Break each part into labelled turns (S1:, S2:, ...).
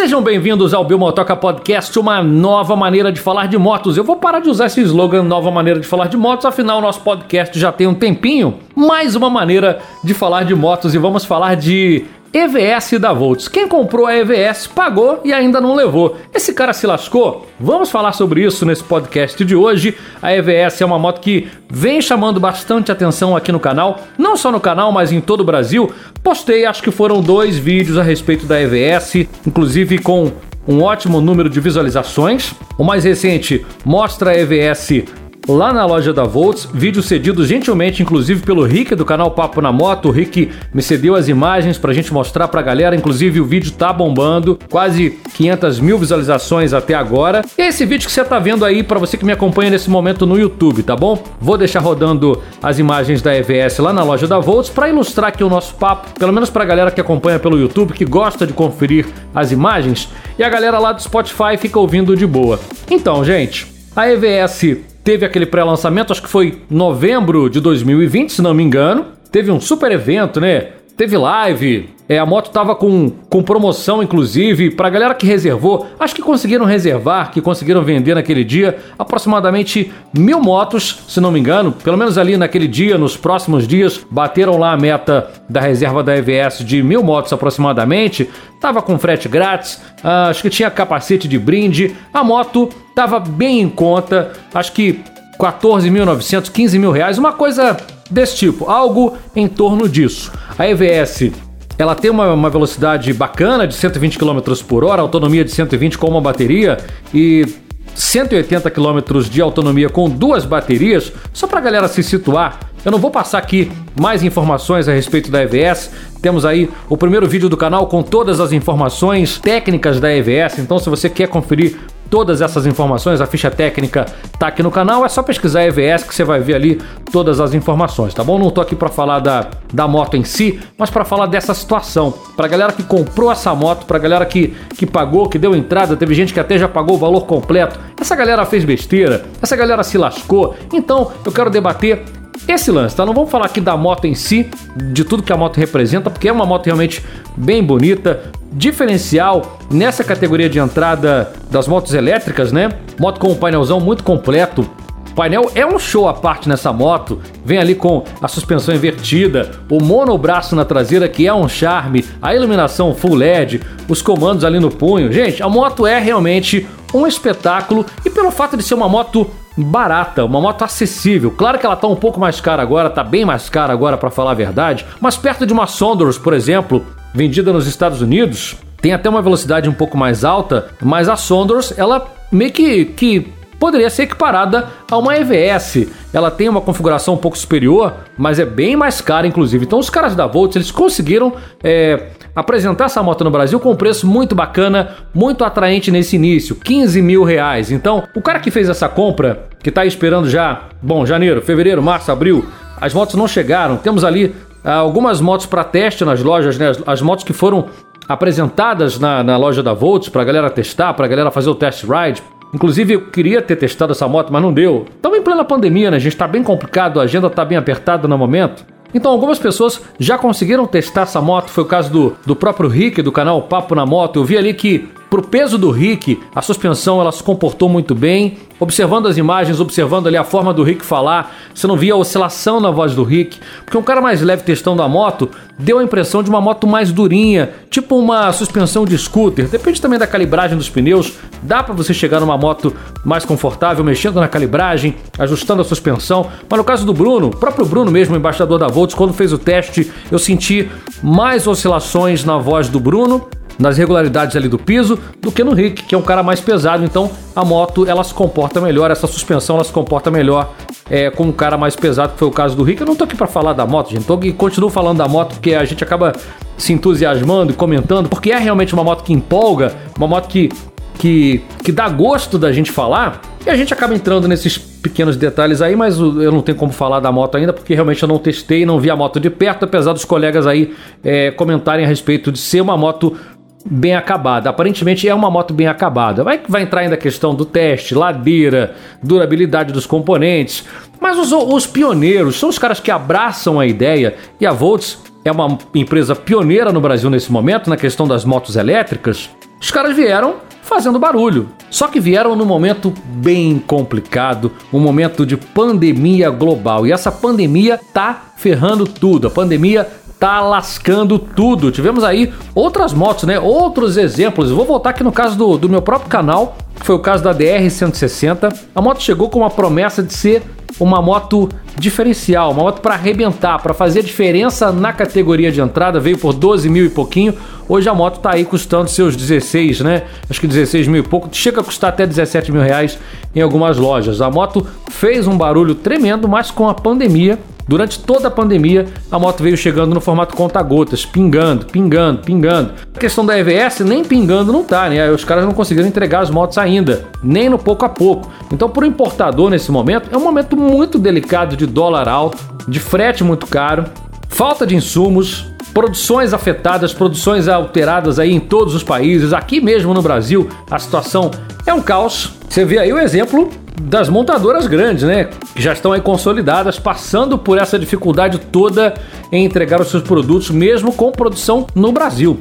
S1: Sejam bem-vindos ao Bilmotoca Podcast, uma nova maneira de falar de motos. Eu vou parar de usar esse slogan nova maneira de falar de motos, afinal nosso podcast já tem um tempinho. Mais uma maneira de falar de motos e vamos falar de EVS da Volts. Quem comprou a EVS pagou e ainda não levou. Esse cara se lascou? Vamos falar sobre isso nesse podcast de hoje. A EVS é uma moto que vem chamando bastante atenção aqui no canal, não só no canal, mas em todo o Brasil. Postei, acho que foram dois vídeos a respeito da EVS, inclusive com um ótimo número de visualizações. O mais recente mostra a EVS lá na loja da Volts. Vídeo cedido gentilmente, inclusive, pelo Rick do canal Papo na Moto. O Rick me cedeu as imagens pra gente mostrar pra galera. Inclusive, o vídeo tá bombando. Quase 500 mil visualizações até agora. E é esse vídeo que você tá vendo aí para você que me acompanha nesse momento no YouTube, tá bom? Vou deixar rodando as imagens da EVS lá na loja da Volts para ilustrar aqui o nosso papo, pelo menos pra galera que acompanha pelo YouTube, que gosta de conferir as imagens. E a galera lá do Spotify fica ouvindo de boa. Então, gente, a EVS Teve aquele pré-lançamento, acho que foi novembro de 2020, se não me engano. Teve um super evento, né? Teve live, é, a moto tava com, com promoção, inclusive, pra galera que reservou. Acho que conseguiram reservar, que conseguiram vender naquele dia aproximadamente mil motos, se não me engano. Pelo menos ali naquele dia, nos próximos dias, bateram lá a meta da reserva da EVS de mil motos aproximadamente. Tava com frete grátis, ah, acho que tinha capacete de brinde. A moto tava bem em conta, acho que 14.900, 15 mil reais, uma coisa desse tipo, algo em torno disso. A EVS ela tem uma, uma velocidade bacana de 120 km por hora, autonomia de 120 com uma bateria e 180 km de autonomia com duas baterias. Só para a galera se situar, eu não vou passar aqui mais informações a respeito da EVS. Temos aí o primeiro vídeo do canal com todas as informações técnicas da EVS. Então, se você quer conferir todas essas informações, a ficha técnica tá aqui no canal, é só pesquisar EVS que você vai ver ali todas as informações, tá bom? Não tô aqui para falar da, da moto em si, mas para falar dessa situação. Pra galera que comprou essa moto, pra galera que, que pagou, que deu entrada, teve gente que até já pagou o valor completo. Essa galera fez besteira, essa galera se lascou. Então, eu quero debater esse lance, tá? Não vamos falar aqui da moto em si, de tudo que a moto representa, porque é uma moto realmente bem bonita, diferencial nessa categoria de entrada das motos elétricas, né? Moto com um painelzão muito completo. O painel é um show à parte nessa moto. Vem ali com a suspensão invertida, o monobraço na traseira que é um charme, a iluminação full LED, os comandos ali no punho. Gente, a moto é realmente um espetáculo e pelo fato de ser uma moto barata, uma moto acessível. Claro que ela tá um pouco mais cara agora, tá bem mais cara agora para falar a verdade, mas perto de uma Sondors, por exemplo, vendida nos Estados Unidos, tem até uma velocidade um pouco mais alta, mas a Sondors, ela meio que, que poderia ser equiparada a uma EVS. Ela tem uma configuração um pouco superior, mas é bem mais cara, inclusive. Então, os caras da Volts eles conseguiram é, apresentar essa moto no Brasil com um preço muito bacana, muito atraente nesse início, 15 mil reais. Então, o cara que fez essa compra, que está esperando já, bom, janeiro, fevereiro, março, abril, as motos não chegaram. Temos ali ah, algumas motos para teste nas lojas, né? As, as, motos que foram apresentadas na, na loja da Volts para a galera testar, para a galera fazer o test ride. Inclusive, eu queria ter testado essa moto, mas não deu. Estamos em plena pandemia, né? A gente está bem complicado, a agenda está bem apertada no momento. Então, algumas pessoas já conseguiram testar essa moto. Foi o caso do, do próprio Rick, do canal Papo na Moto. Eu vi ali que Pro peso do Rick, a suspensão ela se comportou muito bem. Observando as imagens, observando ali a forma do Rick falar, você não via oscilação na voz do Rick, porque um cara mais leve testando a moto deu a impressão de uma moto mais durinha, tipo uma suspensão de scooter. Depende também da calibragem dos pneus. Dá para você chegar numa moto mais confortável mexendo na calibragem, ajustando a suspensão. Mas no caso do Bruno, o próprio Bruno mesmo, embaixador da Volts, quando fez o teste, eu senti mais oscilações na voz do Bruno nas regularidades ali do piso do que no Rick, que é um cara mais pesado. Então a moto ela se comporta melhor, essa suspensão ela se comporta melhor é, com um cara mais pesado, que foi o caso do Rick. Eu não tô aqui para falar da moto, gente. Tô aqui, continuo falando da moto porque a gente acaba se entusiasmando e comentando, porque é realmente uma moto que empolga, uma moto que, que, que dá gosto da gente falar. E a gente acaba entrando nesses pequenos detalhes aí, mas eu não tenho como falar da moto ainda, porque realmente eu não testei, não vi a moto de perto, apesar dos colegas aí é, comentarem a respeito de ser uma moto bem acabada. Aparentemente é uma moto bem acabada. Vai, vai entrar ainda a questão do teste, ladeira, durabilidade dos componentes. Mas os, os pioneiros são os caras que abraçam a ideia e a Volts é uma empresa pioneira no Brasil nesse momento na questão das motos elétricas. Os caras vieram fazendo barulho. Só que vieram num momento bem complicado, um momento de pandemia global. E essa pandemia tá ferrando tudo. A pandemia tá lascando tudo. Tivemos aí outras motos, né? Outros exemplos. Vou voltar aqui no caso do, do meu próprio canal, que foi o caso da DR-160. A moto chegou com uma promessa de ser uma moto diferencial, uma moto para arrebentar, para fazer diferença na categoria de entrada, veio por 12 mil e pouquinho. Hoje a moto está aí custando seus 16, né? Acho que 16 mil e pouco, chega a custar até 17 mil reais em algumas lojas. A moto fez um barulho tremendo, mas com a pandemia Durante toda a pandemia, a moto veio chegando no formato conta-gotas, pingando, pingando, pingando. A questão da EVS, nem pingando não tá, né? Os caras não conseguiram entregar as motos ainda, nem no pouco a pouco. Então, para o importador nesse momento, é um momento muito delicado de dólar alto, de frete muito caro, falta de insumos, produções afetadas, produções alteradas aí em todos os países. Aqui mesmo no Brasil, a situação é um caos. Você vê aí o exemplo das montadoras grandes, né? Que já estão aí consolidadas, passando por essa dificuldade toda em entregar os seus produtos, mesmo com produção no Brasil.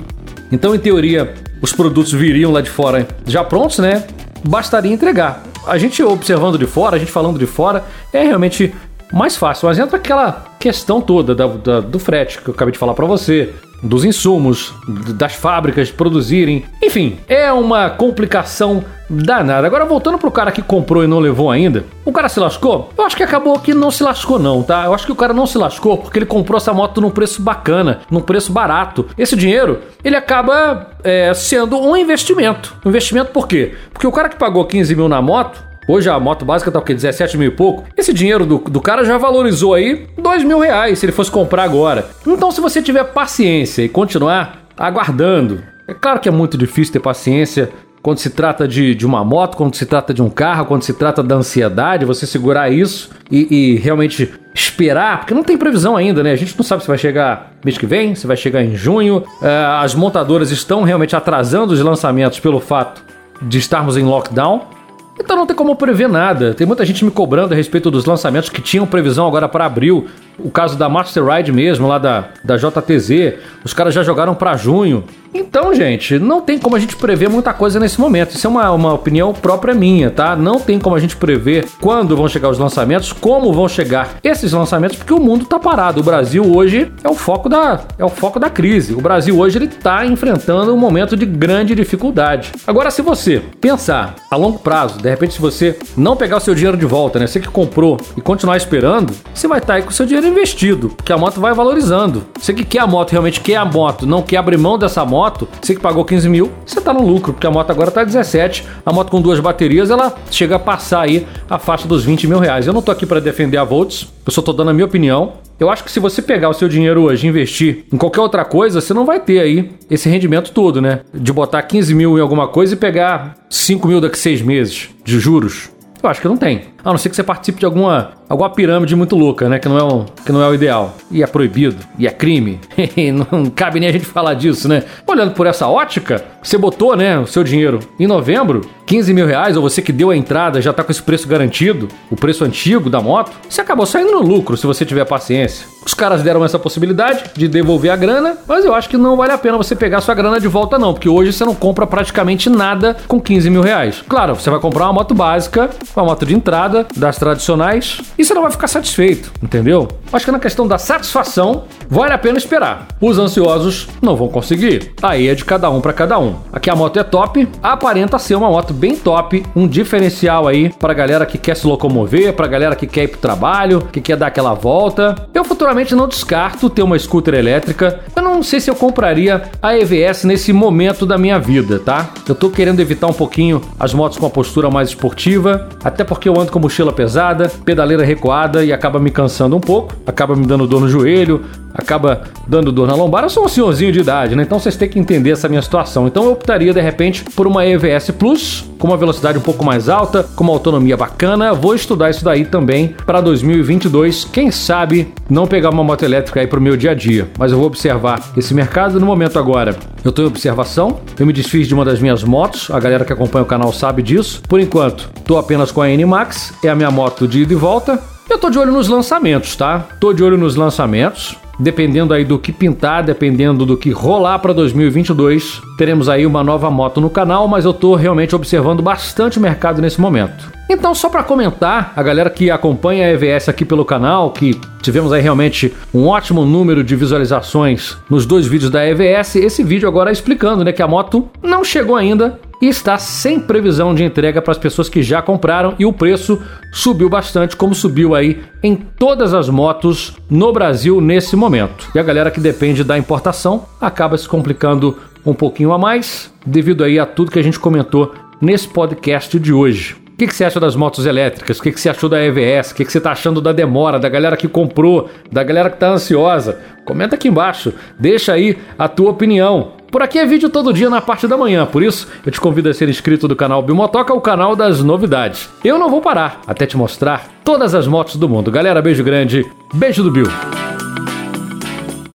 S1: Então, em teoria, os produtos viriam lá de fora já prontos, né? Bastaria entregar. A gente observando de fora, a gente falando de fora, é realmente mais fácil. Mas entra aquela questão toda da, da, do frete que eu acabei de falar para você, dos insumos, das fábricas produzirem. Enfim, é uma complicação danada. Agora, voltando pro cara que comprou e não levou ainda, o cara se lascou? Eu acho que acabou que não se lascou, não, tá? Eu acho que o cara não se lascou porque ele comprou essa moto num preço bacana, num preço barato. Esse dinheiro, ele acaba é, sendo um investimento. Um investimento por quê? Porque o cara que pagou 15 mil na moto, Hoje a moto básica tá o quê? 17 mil e pouco. Esse dinheiro do, do cara já valorizou aí 2 mil reais se ele fosse comprar agora. Então, se você tiver paciência e continuar aguardando, é claro que é muito difícil ter paciência quando se trata de, de uma moto, quando se trata de um carro, quando se trata da ansiedade, você segurar isso e, e, realmente esperar, porque não tem previsão ainda, né? A gente não sabe se vai chegar mês que vem, se vai chegar em junho. É, as montadoras estão realmente atrasando os lançamentos pelo fato de estarmos em lockdown. Então não tem como prever nada. Tem muita gente me cobrando a respeito dos lançamentos que tinham previsão agora para abril. O caso da Master Ride mesmo, lá da, da JTZ. Os caras já jogaram para junho. Então, gente, não tem como a gente prever muita coisa nesse momento. Isso é uma, uma opinião própria minha, tá? Não tem como a gente prever quando vão chegar os lançamentos, como vão chegar esses lançamentos, porque o mundo tá parado. O Brasil hoje é o foco da, é o foco da crise. O Brasil hoje ele tá enfrentando um momento de grande dificuldade. Agora, se você pensar a longo prazo, de repente, se você não pegar o seu dinheiro de volta, né? Você que comprou e continuar esperando, você vai estar tá aí com o seu dinheiro investido, porque a moto vai valorizando. Você que quer a moto, realmente quer a moto, não quer abrir mão dessa moto você que pagou 15 mil, você tá no lucro, porque a moto agora tá 17. A moto com duas baterias, ela chega a passar aí a faixa dos 20 mil reais. Eu não tô aqui para defender a Volts, eu só tô dando a minha opinião. Eu acho que se você pegar o seu dinheiro hoje e investir em qualquer outra coisa, você não vai ter aí esse rendimento todo, né? De botar 15 mil em alguma coisa e pegar 5 mil daqui seis meses de juros. Eu acho que não tem. A não ser que você participe de alguma, alguma pirâmide muito louca, né? Que não, é o, que não é o ideal. E é proibido. E é crime. não cabe nem a gente falar disso, né? Olhando por essa ótica, você botou, né, o seu dinheiro em novembro, 15 mil reais, ou você que deu a entrada já tá com esse preço garantido, o preço antigo da moto, você acabou saindo no lucro se você tiver paciência. Os caras deram essa possibilidade de devolver a grana, mas eu acho que não vale a pena você pegar sua grana de volta, não, porque hoje você não compra praticamente nada com 15 mil reais. Claro, você vai comprar uma moto básica, uma moto de entrada das tradicionais e você não vai ficar satisfeito, entendeu? Acho que na questão da satisfação, vale a pena esperar. Os ansiosos não vão conseguir. Aí é de cada um para cada um. Aqui a moto é top, aparenta ser uma moto bem top, um diferencial aí para galera que quer se locomover, para galera que quer ir pro trabalho, que quer dar aquela volta. Eu futuramente não descarto ter uma scooter elétrica. Eu não sei se eu compraria a EVS nesse momento da minha vida, tá? Eu tô querendo evitar um pouquinho as motos com a postura mais esportiva, até porque eu ando com mochila pesada, pedaleira recuada e acaba me cansando um pouco, acaba me dando dor no joelho, acaba dando dor na lombar. Eu sou um senhorzinho de idade, né? Então vocês têm que entender essa minha situação. Então eu optaria de repente por uma EVS Plus com uma velocidade um pouco mais alta, com uma autonomia bacana. Vou estudar isso daí também para 2022. Quem sabe não pegar uma moto elétrica aí pro meu dia a dia. Mas eu vou observar esse mercado no momento agora. Eu estou em observação. Eu me desfiz de uma das minhas motos. A galera que acompanha o canal sabe disso. Por enquanto, estou apenas com a N Max. É a minha moto de ida e volta. Eu tô de olho nos lançamentos, tá? Tô de olho nos lançamentos. Dependendo aí do que pintar, dependendo do que rolar para 2022, teremos aí uma nova moto no canal, mas eu tô realmente observando bastante o mercado nesse momento. Então, só para comentar, a galera que acompanha a EVS aqui pelo canal, que tivemos aí realmente um ótimo número de visualizações nos dois vídeos da EVS, esse vídeo agora explicando, né, que a moto não chegou ainda e está sem previsão de entrega para as pessoas que já compraram e o preço subiu bastante, como subiu aí em todas as motos no Brasil nesse momento. E a galera que depende da importação acaba se complicando um pouquinho a mais devido aí a tudo que a gente comentou nesse podcast de hoje. O que, que você acha das motos elétricas? O que, que você achou da EVS? O que, que você está achando da demora, da galera que comprou, da galera que está ansiosa? Comenta aqui embaixo, deixa aí a tua opinião. Por aqui é vídeo todo dia na parte da manhã, por isso eu te convido a ser inscrito do canal Bimotoca, o canal das novidades. Eu não vou parar até te mostrar todas as motos do mundo. Galera, beijo grande, beijo do Bill.